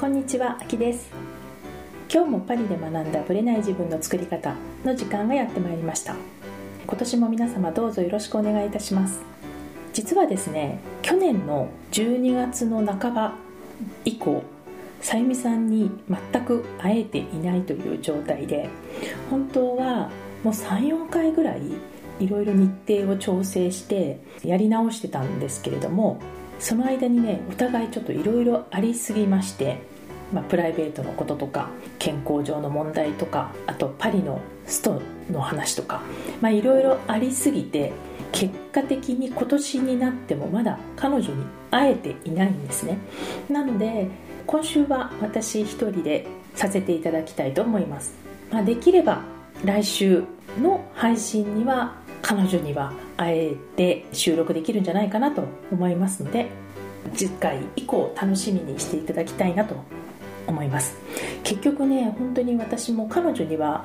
こんにちは、あきです。今日もパリで学んだブレない自分の作り方の時間がやってまいりました。今年も皆様どうぞよろしくお願いいたします。実はですね去年の12月の半ば以降さゆみさんに全く会えていないという状態で本当はもう34回ぐらいいろいろ日程を調整してやり直してたんですけれどもその間にねお互いちょっといろいろありすぎましてまあ、プライベートのこととか健康上の問題とかあとパリのストの話とかいろいろありすぎて結果的に今年になってもまだ彼女に会えていないんですね。なので今週は私一人でさせていただきたいと思います、まあ、できれば来週の配信には彼女には会えて収録できるんじゃないかなと思いますので次回以降楽しみにしていただきたいなと思います。結局ね本当に私も彼女には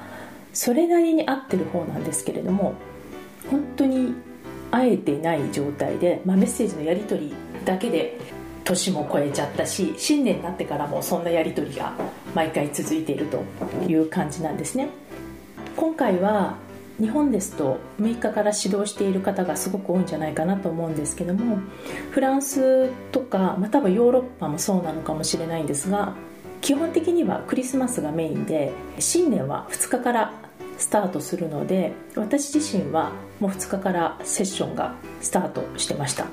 それなりに合ってる方なんですけれども本当に会えてない状態で、まあ、メッセージのやり取りだけで年も超えちゃったし新年になってからもそんなやり取りが毎回続いているという感じなんですね。今回は日本ですと6日から指導している方がすごく多いんじゃないかなと思うんですけどもフランスとか、まあ、多分ヨーロッパもそうなのかもしれないんですが基本的にはクリスマスがメインで新年は2日からスタートするので私自身はもう2日からセッションがスタートしてました。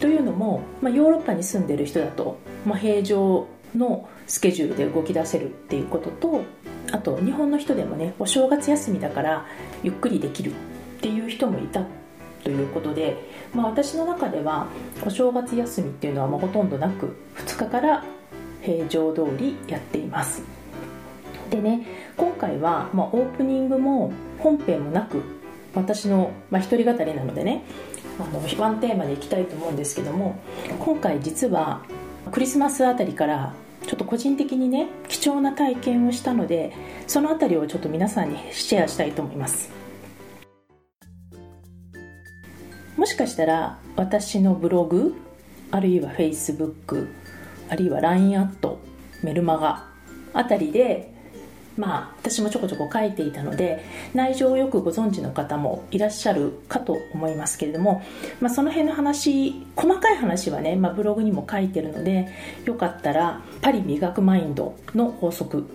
というのも、まあ、ヨーロッパに住んでる人だと、まあ、平常のスケジュールで動き出せるっていうこととあと日本の人でもねお正月休みだからゆっくりできるっていう人もいたということで、まあ、私の中ではお正月休みっていうのはもうほとんどなく2日から平常通りやっています。でね今回は、まあ、オープニングも本編もなく私の、まあ、一人語りなのでねあのワンテーマでいきたいと思うんですけども今回実はクリスマスあたりからちょっと個人的にね貴重な体験をしたのでその辺りをちょっと皆さんにシェアしたいと思います。もしかしたら私のブログあるいは Facebook あるいは LINE アットメルマガあたりでまあ私もちょこちょこ書いていたので内情をよくご存知の方もいらっしゃるかと思いますけれども、まあ、その辺の話細かい話はね、まあ、ブログにも書いてるのでよかったら「パリ美学マインドの法則」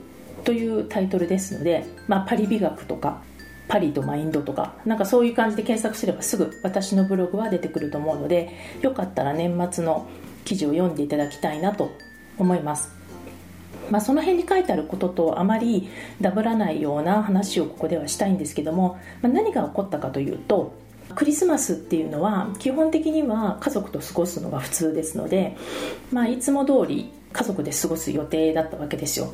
というタイトルですので、まあ、パリ美学とかパリとマインドとかなんかそういう感じで検索すればすぐ私のブログは出てくると思うのでよかったら年末の記事を読んでいただきたいなと思います。まあ、その辺に書いてあることとあまりダブらないような話をここではしたいんですけども、まあ、何が起こったかというとクリスマスっていうのは基本的には家族と過ごすのが普通ですので、まあ、いつも通り家族で過ごす予定だったわけですよ。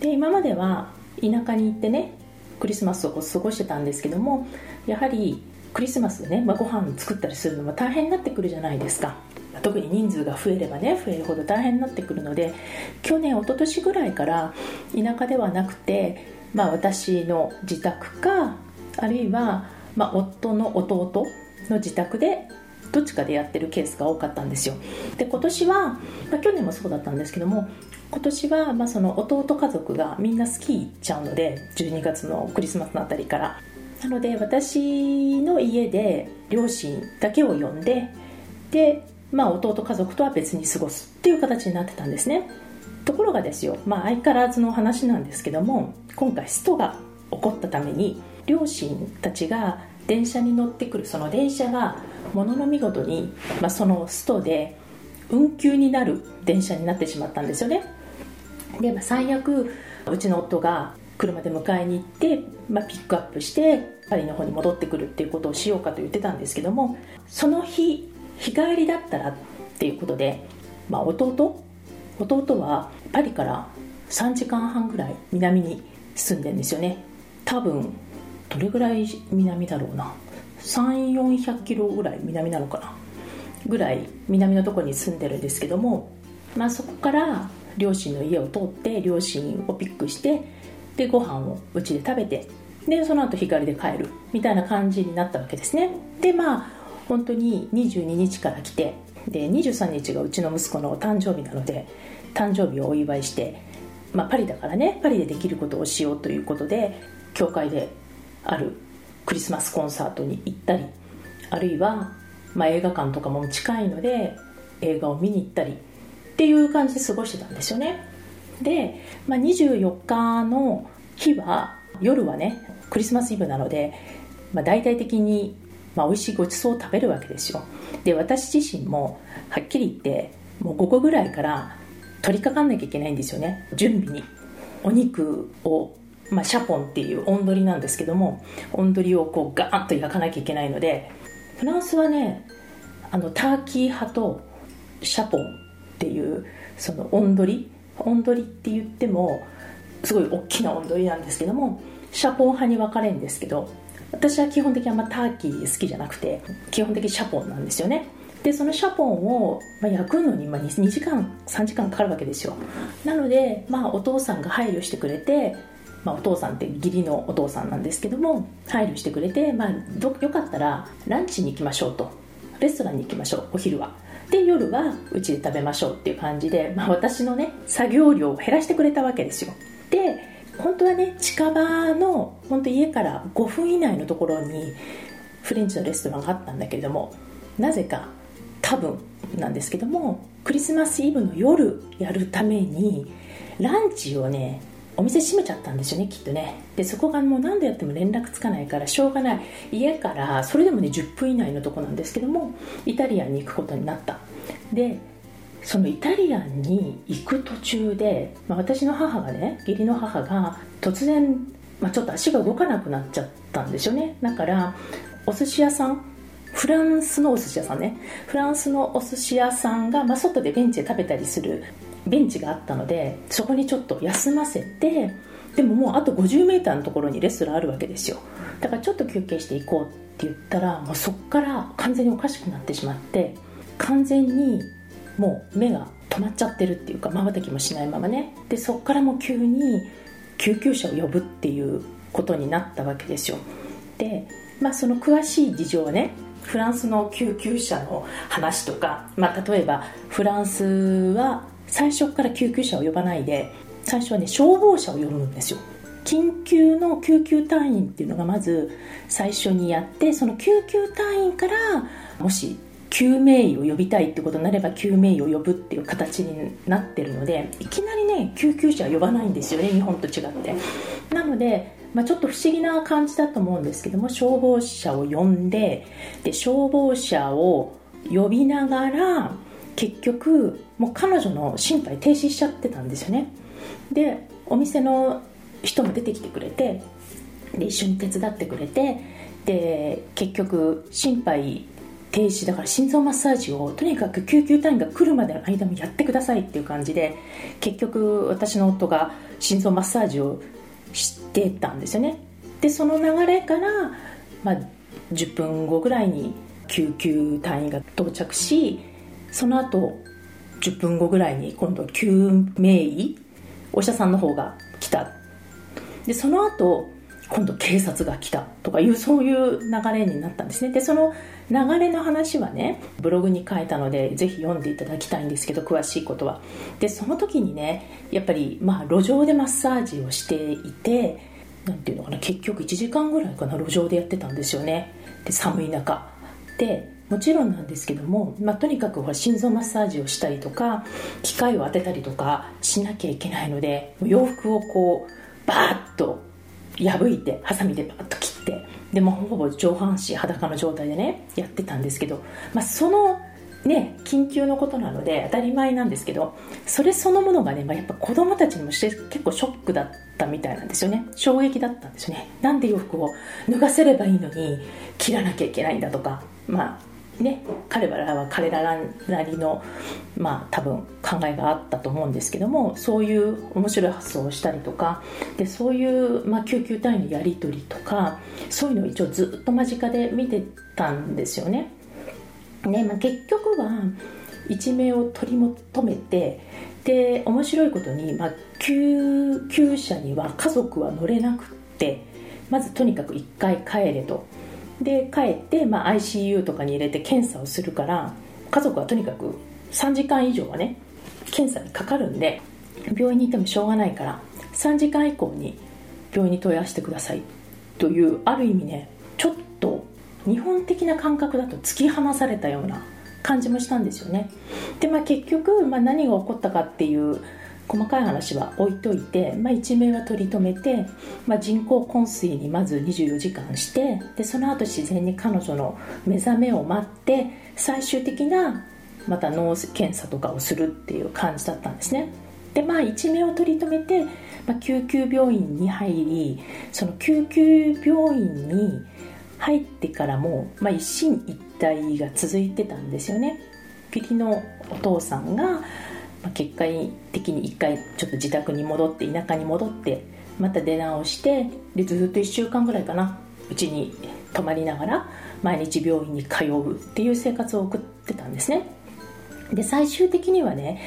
で今までは田舎に行ってねクリスマスを過ごしてたんですけどもやはりクリスマスでね、まあ、ご飯作ったりするのも大変になってくるじゃないですか。特に人数が増えればね増えるほど大変になってくるので去年一昨年ぐらいから田舎ではなくて、まあ、私の自宅かあるいは、まあ、夫の弟の自宅でどっちかでやってるケースが多かったんですよ。で今年は、まあ、去年もそうだったんですけども今年は、まあ、その弟家族がみんなスキー行っちゃうので12月のクリスマスのあたりから。なので私の家で両親だけを呼んででまあ、弟家族とは別に過ごすっていう形になってたんですね。ところがですよ、まあ、相変わらずの話なんですけども今回ストが起こったために両親たちが電車に乗ってくるその電車がものの見事に、まあ、そのストで運休になる電車になってしまったんですよね。で、まあ、最悪うちの夫が車で迎えに行って、まあ、ピックアップしてパリの方に戻ってくるっていうことをしようかと言ってたんですけどもその日日帰りだったらっていうことで、まあ、弟？弟はパリから3時間半ぐらい南に住んでんですよね。多分どれぐらい南だろうな？3400キロぐらい南なのかな？ぐらい南のとこに住んでるんですけども、まあ、そこから両親の家を通って両親をピックしてでご飯をうちで食べてでその後日帰りで帰るみたいな感じになったわけですね。でまあ本当に22日から来てで23日がうちの息子の誕生日なので誕生日をお祝いして、まあ、パリだからねパリでできることをしようということで教会であるクリスマスコンサートに行ったりあるいは、まあ、映画館とかも近いので映画を見に行ったりっていう感じで過ごしてたんですよね。で、まあ、24日の日は夜はねクリスマスイブなので、まあ、大々的に、まあ、美味しいごちそうを食べるわけですよ。で私自身もはっきり言ってもう午後ぐらいから取り掛かんなきゃいけないんですよね。準備に。お肉を、まあ、シャポンっていう温取りなんですけども温取りをこうガーンと焼かなきゃいけないのでフランスはねあのターキー派とシャポンっていうその温取り温取りって言ってもすごい大きな温取りなんですけどもシャポン派に分かれるんですけど私は基本的にあんまターキー好きじゃなくて基本的にシャポンなんですよね。でそのシャポンを、焼くのに、2, 2時間3時間かかるわけですよ。なので、まあ、お父さんが配慮してくれて、まあ、お父さんって義理のお父さんなんですけども配慮してくれて、まあ、どよかったらランチに行きましょうと。レストランに行きましょうお昼は。で夜はうちで食べましょうっていう感じで、まあ、私のね作業量を減らしてくれたわけですよ。で本当はね近場の本当家から5分以内のところにフレンチのレストランがあったんだけれどもなぜか多分なんですけどもクリスマスイブの夜やるためにランチをねお店閉めちゃったんですよねきっとね。でそこがもう何度やっても連絡つかないからしょうがない。家からそれでもね10分以内のとこなんですけどもイタリアンに行くことになった。でそのイタリアンに行く途中で、まあ、私の母がね義理の母が突然、まあ、ちょっと足が動かなくなっちゃったんですよね。だからお寿司屋さんフランスのお寿司屋さんね。フランスのお寿司屋さんが、まあ、外でベンチで食べたりするベンチがあったのでそこにちょっと休ませてでももうあと 50m のところにレストランあるわけですよ。だからちょっと休憩していこうって言ったらもうそこから完全におかしくなってしまって完全にもう目が止まっちゃってるっていうかまばたきもしないままね。でそこからもう急に救急車を呼ぶっていうことになったわけですよ。でまあその詳しい事情はねフランスの救急車の話とか、まあ、例えばフランスは最初から救急車を呼ばないで最初はね消防車を呼ぶんですよ。緊急の救急隊員っていうのがまず最初にやってその救急隊員からもし救命医を呼びたいってことになれば救命医を呼ぶっていう形になってるのでいきなりね救急車は呼ばないんですよね日本と違って。なのでまあ、ちょっと不思議な感じだと思うんですけども消防車を呼んでで消防車を呼びながら結局もう彼女の心肺停止しちゃってたんですよね。でお店の人も出てきてくれてで一緒に手伝ってくれてで結局心肺停止だから心臓マッサージをとにかく救急隊員が来るまでの間もやってくださいっていう感じで結局私の夫が心臓マッサージをしてたんですよね。でその流れから、まあ、10分後ぐらいに救急隊員が到着しその後10分後ぐらいに今度救命医お医者さんの方が来た。でその後今度警察が来たとかいうそういう流れになったんですね。でその流れの話はねブログに書いたのでぜひ読んでいただきたいんですけど詳しいことは。でその時にねやっぱりまあ路上でマッサージをしていて何ていうのかな結局1時間ぐらいかな路上でやってたんですよね。で寒い中。でもちろんなんですけども、まあ、とにかくほら心臓マッサージをしたりとか機械を当てたりとかしなきゃいけないので洋服をこうバーッと破いてハサミでバーッと切ってでもほぼ上半身裸の状態でねやってたんですけど、まあ、そのね緊急のことなので当たり前なんですけどそれそのものがね、まあ、やっぱ子供たちにもして結構ショックだったみたいなんですよね。衝撃だったんですよね。なんで洋服を脱がせればいいのに切らなきゃいけないんだとかまあね、彼らは彼らなりの、まあ、多分考えがあったと思うんですけどもそういう面白い発想をしたりとかでそういう、まあ、救急隊員のやり取りとかそういうのを一応ずっと間近で見てたんですよね。ねまあ、結局は一命を取り求めてで面白いことに、まあ、救急車には家族は乗れなくってまずとにかく1回帰れと。で帰って、まあ、ICU とかに入れて検査をするから家族はとにかく3時間以上はね検査にかかるんで病院にいてもしょうがないから3時間以降に病院に問い合わせてください。というある意味ねちょっと日本的な感覚だと突き放されたような感じもしたんですよね。で、まあ、結局、まあ、何が起こったかっていう細かい話は置いといて、まあ、一命は取り留めて、まあ、人工昏睡にまず24時間してでその後自然に彼女の目覚めを待って最終的なまた脳検査とかをするっていう感じだったんですね。でまあ一命を取り留めて、まあ、救急病院に入りその救急病院に入ってからも、まあ、一進一退が続いてたんですよね。義理のお父さんがまあ、結果的に一回ちょっと自宅に戻って田舎に戻ってまた出直してでずっと1週間ぐらいかなうちに泊まりながら毎日病院に通うっていう生活を送ってたんですね。で最終的にはね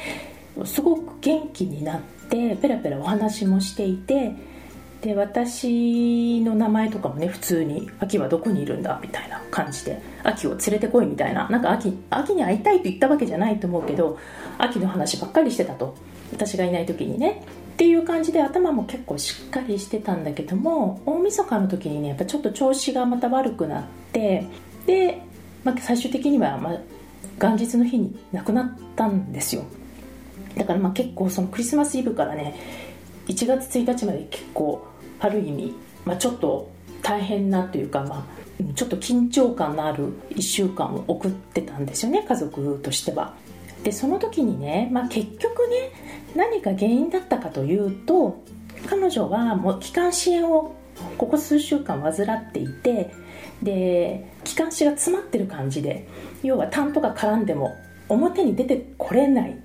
すごく元気になってペラペラお話もしていてで私の名前とかもね普通に「秋はどこにいるんだ」みたいな感じで「秋を連れてこい」みたいななんか秋秋に会いたいと言ったわけじゃないと思うけど秋の話ばっかりしてたと私がいない時にねっていう感じで頭も結構しっかりしてたんだけども大晦日の時にねやっぱちょっと調子がまた悪くなってで、まあ、最終的には、まあ、元日の日に亡くなったんですよ。だからまあ結構そのクリスマスイブからね1月1日まで結構ある意味、まあ、ちょっと大変なというか、まあ、ちょっと緊張感のある1週間を送ってたんですよね家族としては。でその時にね、まあ、結局ね何か原因だったかというと彼女はもう気管支炎をここ数週間患っていてで気管支が詰まってる感じで要は痰とか絡んでも表に出てこれない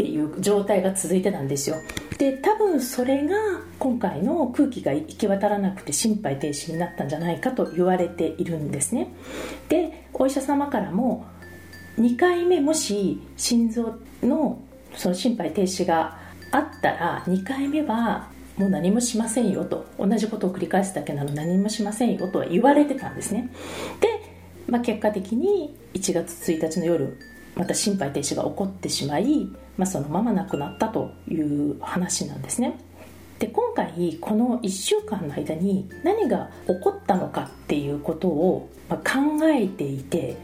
っていう状態が続いてたんですよ。で多分それが今回の空気が行き渡らなくて心肺停止になったんじゃないかと言われているんですね。でお医者様からも2回目もし心臓のその心肺停止があったら2回目はもう何もしませんよと同じことを繰り返すだけなの何もしませんよとは言われてたんですね。で、まあ、結果的に1月1日の夜また心肺停止が起こってしまいまあ、そのまま亡くなったという話なんですね。で今回この1週間の間に何が起こったのかっていうことを考えていて、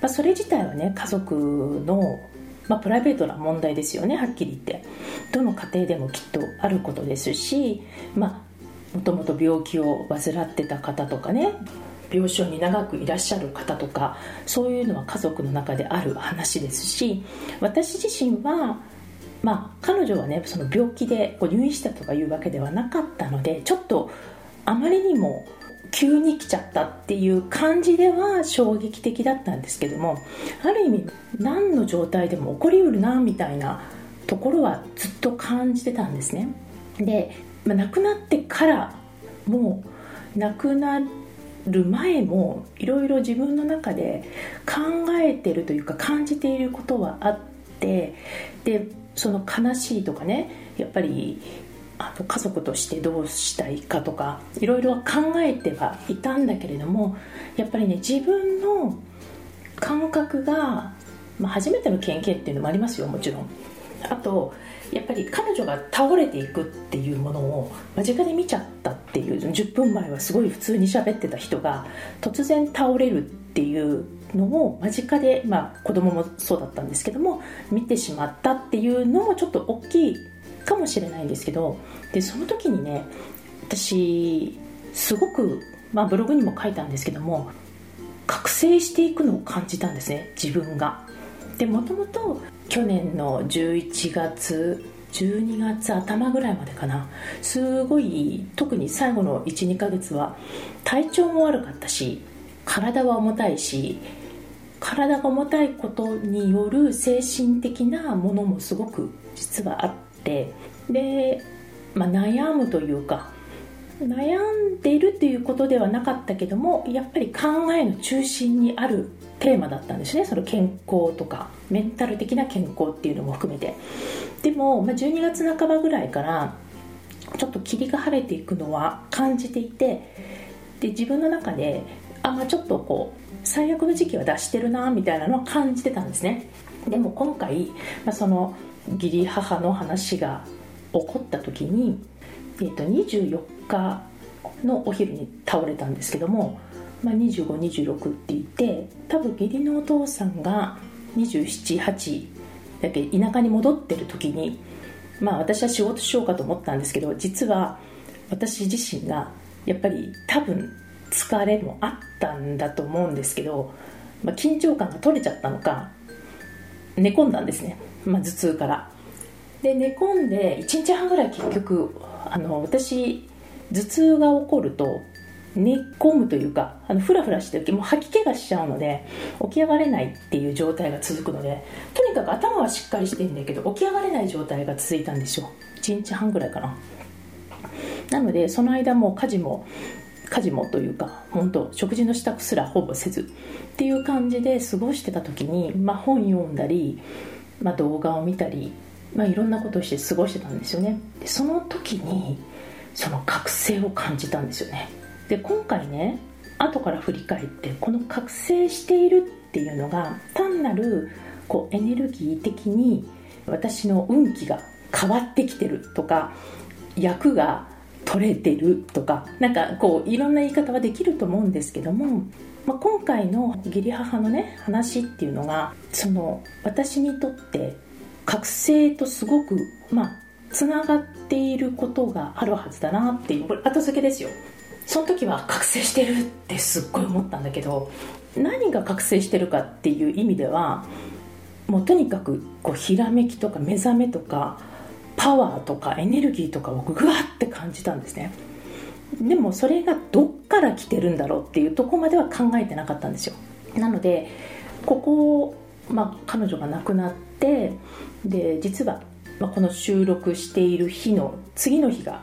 まあ、それ自体はね家族の、まあ、プライベートな問題ですよねはっきり言ってどの家庭でもきっとあることですしまあもともと病気を患ってた方とかね病床に長くいらっしゃる方とかそういうのは家族の中である話ですし私自身はまあ彼女はねその病気でこう入院したとかいうわけではなかったのでちょっとあまりにも急に来ちゃったっていう感じでは衝撃的だったんですけどもある意味何の状態でも起こりうるなみたいなところはずっと感じてたんですね。で、まあ、亡くなってからもう亡くなる前もいろいろ自分の中で考えてるというか感じていることはあってでその悲しいとかねやっぱりあの家族としてどうしたいかとかいろいろ考えてはいたんだけれどもやっぱりね自分の感覚が、まあ、初めての経験っていうのもありますよもちろん。あとやっぱり彼女が倒れていくっていうものを間近で見ちゃったっていう10分前はすごい普通に喋ってた人が突然倒れるっていうのを間近で、まあ、子供もそうだったんですけども見てしまったっていうのもちょっと大きいかもしれないんですけどでその時にね私すごく、まあ、ブログにも書いたんですけども覚醒していくのを感じたんですね自分が。でもともと去年の11月12月頭ぐらいまでかな。すごい特に最後の12ヶ月は体調も悪かったし体は重たいし体が重たいことによる精神的なものもすごく実はあって。で、まあ、悩むというか悩んでいるっていうことではなかったけどもやっぱり考えの中心にあるテーマだったんですね。その健康とかメンタル的な健康っていうのも含めて。でも、まあ、12月半ばぐらいからちょっと霧が晴れていくのは感じていてで自分の中であ、まあ、ちょっとこう最悪の時期は出してるなみたいなのは感じてたんですね。でも今回、まあ、その義理母の話が起こった時に、えー、と24日のお昼に倒れたんですけども、まあ、2526って言って多分義理のお父さんが278だけ田舎に戻ってる時にまあ私は仕事しようかと思ったんですけど実は私自身がやっぱり多分疲れもあったんだと思うんですけど、まあ、緊張感が取れちゃったのか寝込んだんですね、まあ、頭痛から。で寝込んで1日半ぐらい結局あの私頭痛が起こると寝込むというかあのフラフラしてるもう吐き気がしちゃうので起き上がれないっていう状態が続くのでとにかく頭はしっかりしてるんだけど起き上がれない状態が続いたんですよ。1日半ぐらいかな。なのでその間も家事も家事もというか本当食事の支度すらほぼせずっていう感じで過ごしてた時に、まあ、本読んだり、まあ、動画を見たり、まあ、いろんなことをして過ごしてたんですよね。でその時にその覚醒を感じたんですよね。で今回ね後から振り返ってこの覚醒しているっていうのが単なるこうエネルギー的に私の運気が変わってきてるとか役が取れてるとかなんかこういろんな言い方はできると思うんですけども、まあ、今回の義理母のね話っていうのがその私にとって覚醒とすごくまあつながっていることがあるはずだなっていうこれ後付けですよ。その時は覚醒してるってすっごい思ったんだけど何が覚醒してるかっていう意味ではもうとにかくこうひらめきとか目覚めとかパワーとかエネルギーとかをグワって感じたんですね。でもそれがどっから来てるんだろうっていうとこまでは考えてなかったんですよ。なのでここ、まあ、彼女が亡くなってで実は、まあ、この収録している日の次の日が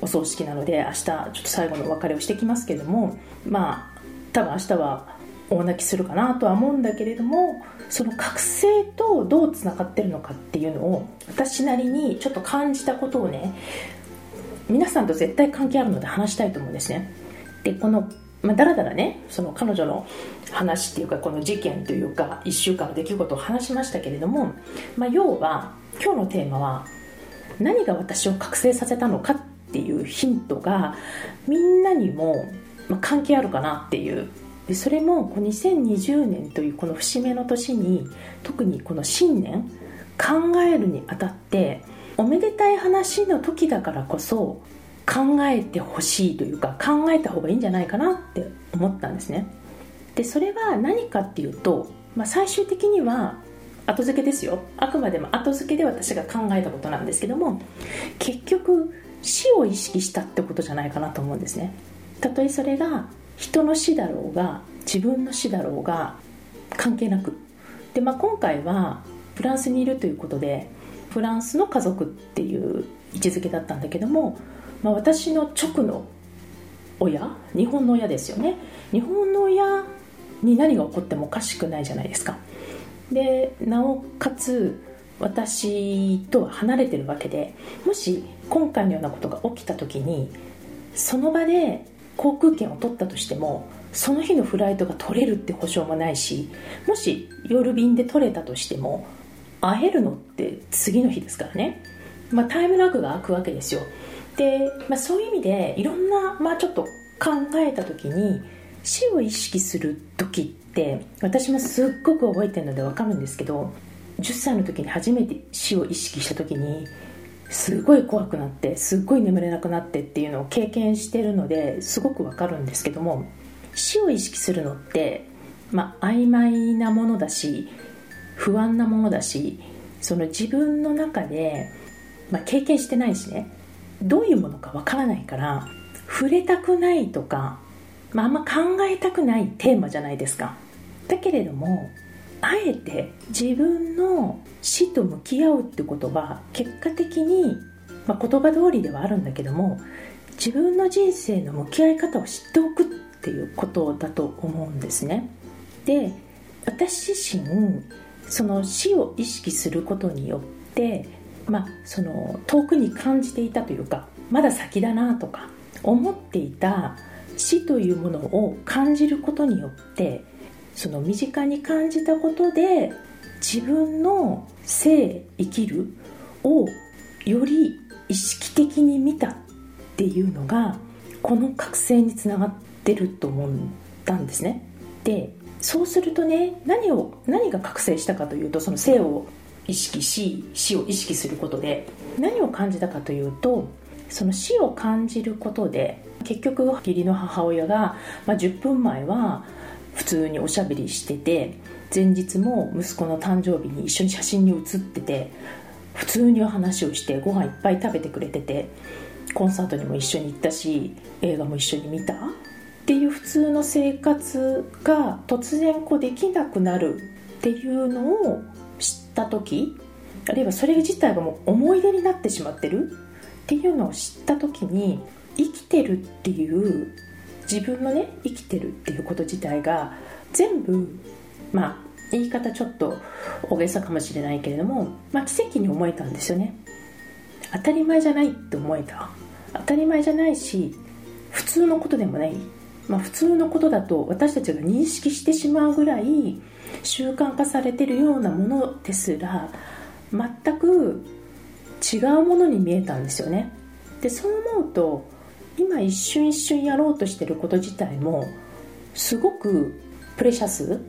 お葬式なので明日ちょっと最後のお別れをしてきますけどもまあ多分明日は大泣きするかなとは思うんだけれどもその覚醒とどうつながってるのかっていうのを私なりにちょっと感じたことをね皆さんと絶対関係あるので話したいと思うんですね。でこのまあ、だらだらねその彼女の話っていうかこの事件というか1週間の出来事を話しましたけれども、まあ、要は今日のテーマは何が私を覚醒させたのかっていうヒントがみんなにも関係あるかなっていう。でそれも2020年というこの節目の年に特にこの新年考えるにあたっておめでたい話の時だからこそ考えてほしいというか考えた方がいいんじゃないかなって思ったんですね。でそれは何かっていうと、まあ、最終的には後付けですよ。あくまでも後付けで私が考えたことなんですけども結局死を意識したってことじゃないかなと思うんですね。たとえそれが人の死だろうが自分の死だろうが関係なく。で、まあ、今回はフランスにいるということでフランスの家族っていう位置づけだったんだけども、まあ、私の直の親日本の親ですよね。日本の親に何が起こってもおかしくないじゃないですか。でなおかつ私とは離れてるわけでもし今回のようなことが起きた時にその場で航空券を取ったとしてもその日のフライトが取れるって保証もないしもし夜便で取れたとしても会えるのって次の日ですからね、まあ、タイムラグが空くわけですよ。で、まあ、そういう意味でいろんな、まあ、ちょっと考えた時に死を意識する時って私もすっごく覚えてるので分かるんですけど10歳の時に初めて死を意識した時にすごい怖くなってすっごい眠れなくなってっていうのを経験してるのですごくわかるんですけども死を意識するのって、まあ、曖昧なものだし不安なものだしその自分の中で、まあ、経験してないしねどういうものかわからないから触れたくないとか、まあ、あんま考えたくないテーマじゃないですか。だけれどもあえて自分の死と向き合うってことは結果的に、まあ、言葉通りではあるんだけども自分の人生の向き合い方を知っておくっていうことだと思うんですね。で私自身その死を意識することによってまあその遠くに感じていたというかまだ先だなとか思っていた死というものを感じることによってその身近に感じたことで自分の生生きるをより意識的に見たっていうのがこの覚醒につながってると思ったんですね。でそうするとね何を何が覚醒したかというとその生を意識し死を意識することで何を感じたかというとその死を感じることで結局義理の母親が、まあ、10分前は普通におしゃべりしてて前日も息子の誕生日に一緒に写真に写ってて普通にお話をしてご飯いっぱい食べてくれててコンサートにも一緒に行ったし映画も一緒に見た？っていう普通の生活が突然こうできなくなるっていうのを知った時あるいはそれ自体がもう思い出になってしまってるっていうのを知った時に生きてるっていう自分のね生きてるっていうこと自体が全部まあ言い方ちょっと大げさかもしれないけれども、まあ、奇跡に思えたんですよね。当たり前じゃないって思えた。当たり前じゃないし普通のことでもない、まあ、普通のことだと私たちが認識してしまうぐらい習慣化されてるようなものですら全く違うものに見えたんですよね。でそう思うと今一瞬一瞬やろうとしてること自体もすごくプレシャス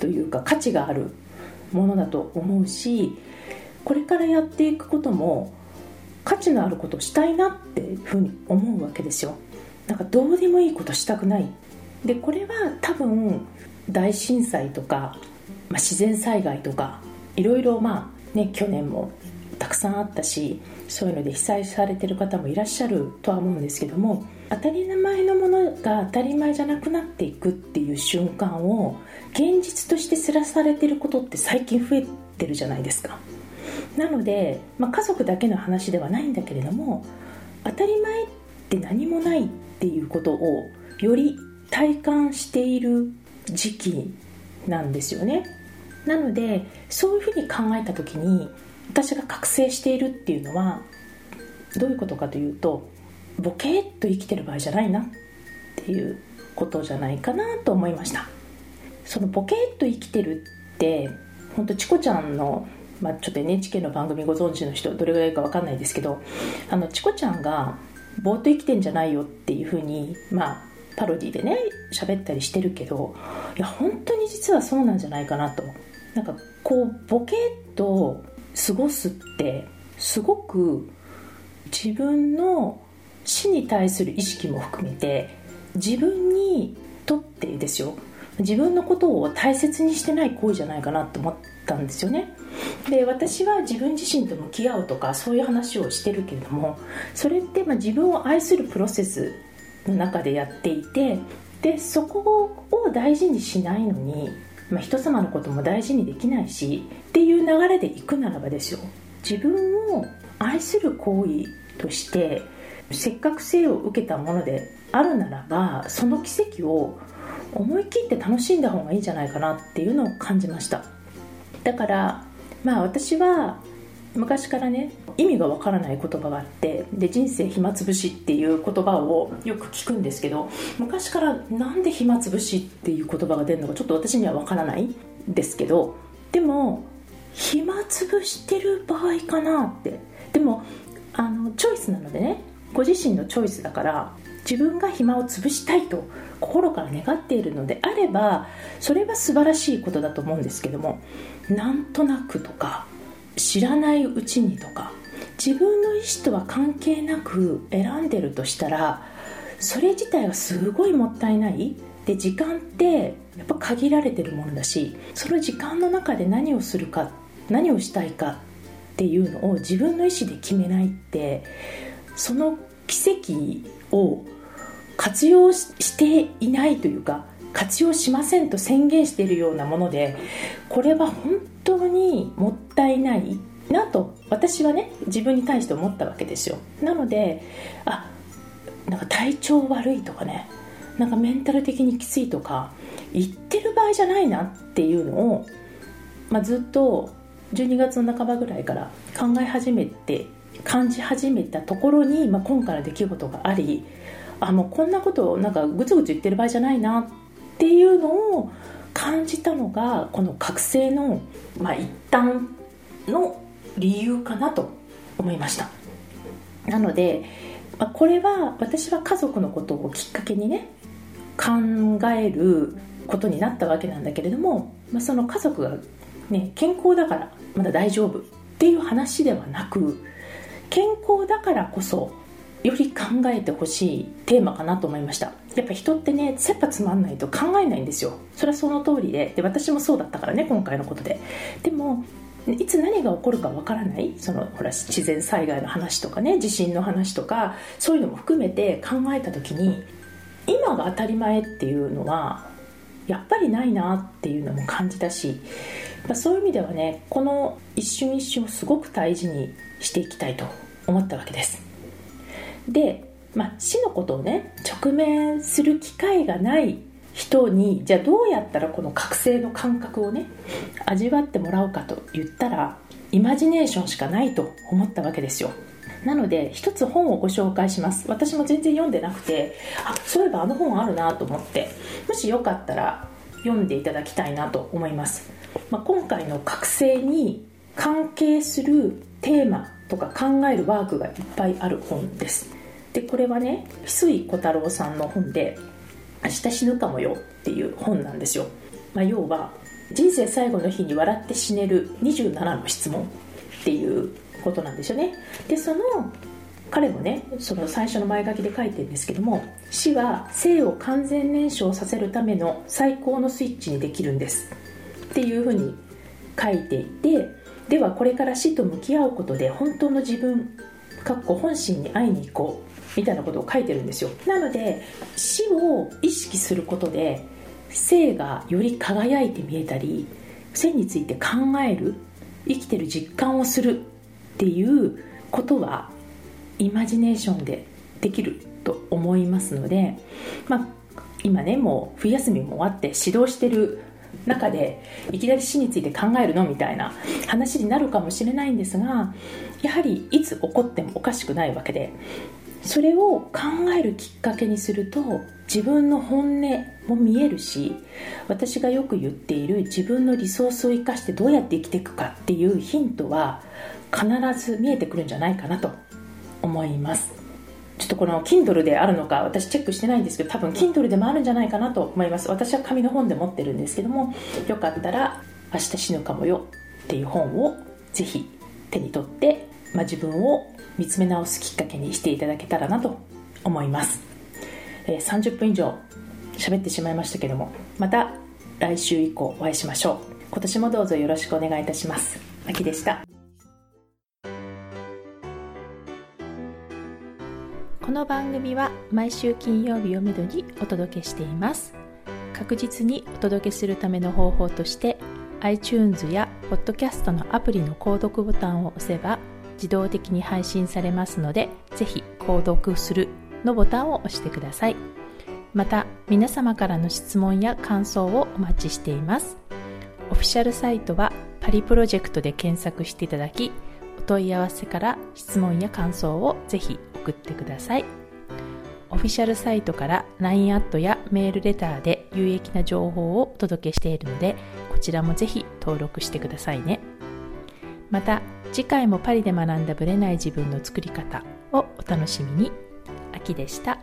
というか価値があるものだと思うしこれからやっていくことも価値のあることをしたいなっていうふうに思うわけですよ。なんかどうでもいいことしたくない。でこれは多分大震災とか、まあ、自然災害とかいろいろまあね去年もたくさんあったしそういうので被災されてる方もいらっしゃるとは思うんですけども当たり前のものが当たり前じゃなくなっていくっていう瞬間を現実として知らされてることって最近増えてるじゃないですか。なので、まあ、家族だけの話ではないんだけれども当たり前って何もないっていうことをより体感している時期なんですよね。なのでそういうふうに考えた時に私が覚醒しているっていうのはどういうことかというとボケーっと生きてる場合じゃないなっていうことじゃないかなと思いました。そのボケーっと生きてるって本当チコちゃんの、まあ、ちょっと NHK の番組ご存知の人どれぐらいか分かんないですけどあのチコちゃんがぼーっと生きてんじゃないよっていうふうにまあパロディでね喋ったりしてるけどいや本当に実はそうなんじゃないかなと。なんかこうボケっと過ごすってすごく自分の死に対する意識も含めて自分にとってですよ。自分のことを大切にしてない行為じゃないかなと思ったんですよね。で私は自分自身と向き合うとかそういう話をしてるけれどもそれってま自分を愛するプロセスの中でやっていてでそこを大事にしないのにまあ、人様のことも大事にできないしっていう流れでいくならばですよ。自分を愛する行為としてせっかく生を受けたものであるならばその奇跡を思い切って楽しんだ方がいいんじゃないかなっていうのを感じました。だからまあ私は昔からね意味がわからない言葉があってで人生暇つぶしっていう言葉をよく聞くんですけど昔からなんで暇つぶしっていう言葉が出るのかちょっと私にはわからないですけどでも暇つぶしてる場合かなって。でもあのチョイスなのでねご自身のチョイスだから自分が暇を潰したいと心から願っているのであればそれは素晴らしいことだと思うんですけどもなんとなくとか知らないうちにとか自分の意思とは関係なく選んでるとしたらそれ自体はすごいもったいない。で時間ってやっぱ限られてるものだしその時間の中で何をするか何をしたいかっていうのを自分の意思で決めないってその奇跡を活用していないというか活用しませんと宣言しているようなものでこれは本当にもったいない。なと私はね自分に対して思ったわけですよ。なのであなんか体調悪いとかねなんかメンタル的にきついとか言ってる場合じゃないなっていうのを、まあ、ずっと12月の半ばぐらいから考え始めて感じ始めたところに、まあ、今回の出来事がありあもうこんなことをなんかグツグツ言ってる場合じゃないなっていうのを感じたのがこの覚醒の、まあ、一端の理由かなと思いました。なので、ま、これは私は家族のことをきっかけにね考えることになったわけなんだけれども、ま、その家族が、ね、健康だからまだ大丈夫っていう話ではなく健康だからこそより考えてほしいテーマかなと思いました。やっぱ人ってね切羽詰まんないと考えないんですよ。それはその通りで。で私もそうだったからね今回のことで。でもいつ何が起こるかわからないそのほら自然災害の話とかね地震の話とかそういうのも含めて考えた時に今が当たり前っていうのはやっぱりないなっていうのも感じたしまそういう意味ではねこの一瞬一瞬をすごく大事にしていきたいと思ったわけです。で、まあ、死のことをね直面する機会がない人にじゃあどうやったらこの覚醒の感覚をね味わってもらうかと言ったらイマジネーションしかないと思ったわけですよ。なので一つ本をご紹介します。私も全然読んでなくてあそういえばあの本あるなと思って。もしよかったら読んでいただきたいなと思います、まあ、今回の覚醒に関係するテーマとか考えるワークがいっぱいある本です。でこれはね翡翠小太郎さんの本で「明日死ぬかもよ」っていう本なんですよ、まあ、要は人生最後の日に笑って死ねる27の質問っていうことなんですよね。でその彼もねその最初の前書きで書いてるんですけども死は生を完全燃焼させるための最高のスイッチにできるんですっていうふうに書いていてではこれから死と向き合うことで本当の自分かっこ本心に会いに行こうみたいなことを書いてるんですよ。なので死を意識することで生がより輝いて見えたり生について考える生きてる実感をするっていうことはイマジネーションでできると思いますので、まあ、今ねもう冬休みも終わって指導してる中でいきなり死について考えるのみたいな話になるかもしれないんですがやはりいつ起こってもおかしくないわけでそれを考えるきっかけにすると自分の本音も見えるし私がよく言っている自分のリソースを生かしてどうやって生きていくかっていうヒントは必ず見えてくるんじゃないかなと思います。ちょっとこの Kindle であるのか私チェックしてないんですけど多分 Kindle でもあるんじゃないかなと思います。私は紙の本で持ってるんですけどもよかったら「明日死ぬかもよ」っていう本をぜひ手に取って、まあ、自分を見つめ直すきっかけにしていただけたらなと思います、えー、30分以上喋ってしまいましたけどもまた来週以降お会いしましょう。今年もどうぞよろしくお願いいたします。秋でした。この番組は毎週金曜日をめどにお届けしています。確実にお届けするための方法として iTunes や Podcast のアプリの購読ボタンを押せば自動的に配信されますのでぜひ購読するのボタンを押してくださいまた皆様からの質問や感想をお待ちしていますオフィシャルサイトはパリプロジェクトで検索していただきお問い合わせから質問や感想をぜひ送ってください。オフィシャルサイトから LINE アットやメールレターで有益な情報をお届けしているので、こちらもぜひ登録してくださいね。また、次回もパリで学んだブレない自分の作り方をお楽しみに。秋でした。